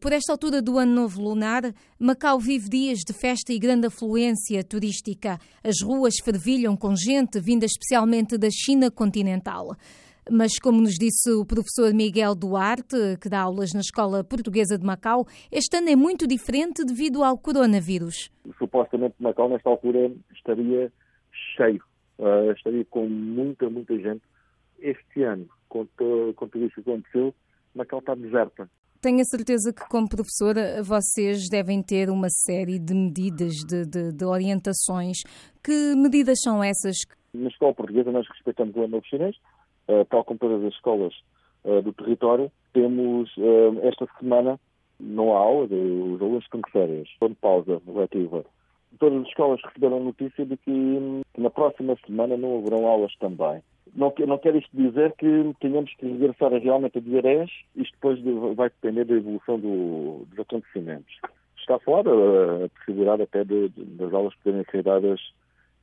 Por esta altura do ano novo lunar, Macau vive dias de festa e grande afluência turística. As ruas fervilham com gente vinda especialmente da China continental. Mas, como nos disse o professor Miguel Duarte, que dá aulas na Escola Portuguesa de Macau, este ano é muito diferente devido ao coronavírus. Supostamente Macau, nesta altura, estaria cheio, uh, estaria com muita, muita gente. Este ano, com, com tudo isso que aconteceu, Macau está deserta. Tenho a certeza que, como professora, vocês devem ter uma série de medidas, de, de, de orientações. Que medidas são essas? Na escola portuguesa, nós respeitamos o ano chinês, uh, tal como todas as escolas uh, do território. Temos, uh, esta semana, não há aula, os alunos estão de férias, estão de pausa letiva. Todas as escolas receberam notícia de que, que na próxima semana não haverão aulas também. Não, não quer isto dizer que tenhamos que regressar realmente a 10, isto depois vai depender da evolução do, dos acontecimentos. Está fora a possibilidade até de, de, das aulas poderem ser dadas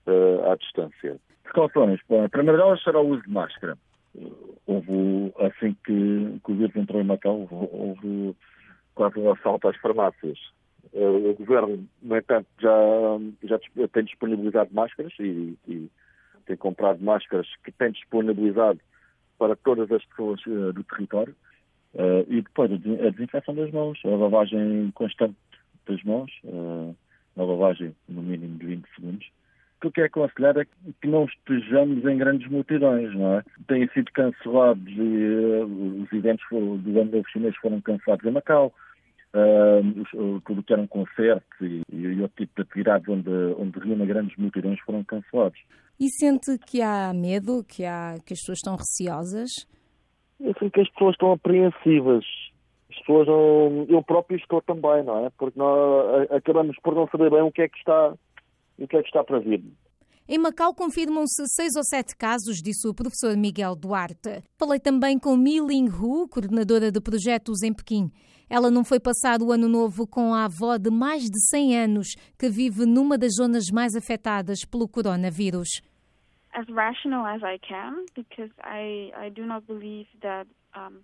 uh, à distância. Precauções. Bom, a primeira delas será o uso de máscara. Houve, assim que, que o vírus entrou em Macau, houve quase um assalto às farmácias. Uh, o governo, no entanto, já, já tem disponibilizado máscaras e, e tem comprado máscaras que tem disponibilizado para todas as pessoas uh, do território. Uh, e depois a desinfecção das mãos, a lavagem constante das mãos, uh, a lavagem no mínimo de 20 segundos. O que é aconselhado é que não estejamos em grandes multidões, não é? Têm sido cancelados e os eventos do ano novo chinês foram cancelados em Macau, uh, tudo que eram concertos e, e, outro tipo de atividades onde, onde reúne grandes multidões foram cancelados. E sente que há medo, que, há, que as pessoas estão receosas? Eu sinto que as pessoas estão apreensivas. As pessoas não... Eu próprio estou também, não é? Porque nós acabamos por não saber bem o que é que está, o que é que está para vir. Em Macau confirmam-se seis ou sete casos, disse o professor Miguel Duarte. Falei também com Mi Ling Hu, coordenadora de projetos em Pequim. Ela não foi passar o ano novo com a avó de mais de 100 anos, que vive numa das zonas mais afetadas pelo coronavírus. As rational as I can, because I I do not believe that um,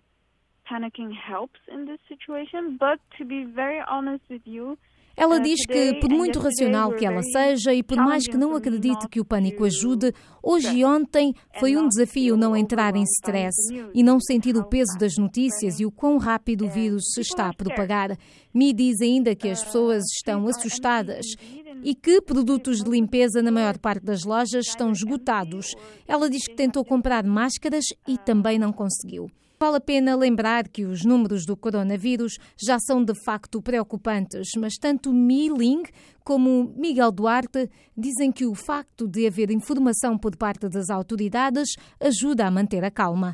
panicking helps in this situation. But to be very honest with you, ela diz que, por muito racional que ela seja e por mais que não acredite que o pânico ajude, hoje e ontem foi um desafio não entrar em stress e não sentir o peso das notícias e o quão rápido o vírus se está a propagar. Me diz ainda que as pessoas estão assustadas e que produtos de limpeza na maior parte das lojas estão esgotados. Ela diz que tentou comprar máscaras e também não conseguiu. Vale a pena lembrar que os números do coronavírus já são de facto preocupantes, mas tanto Mi Ling como Miguel Duarte dizem que o facto de haver informação por parte das autoridades ajuda a manter a calma.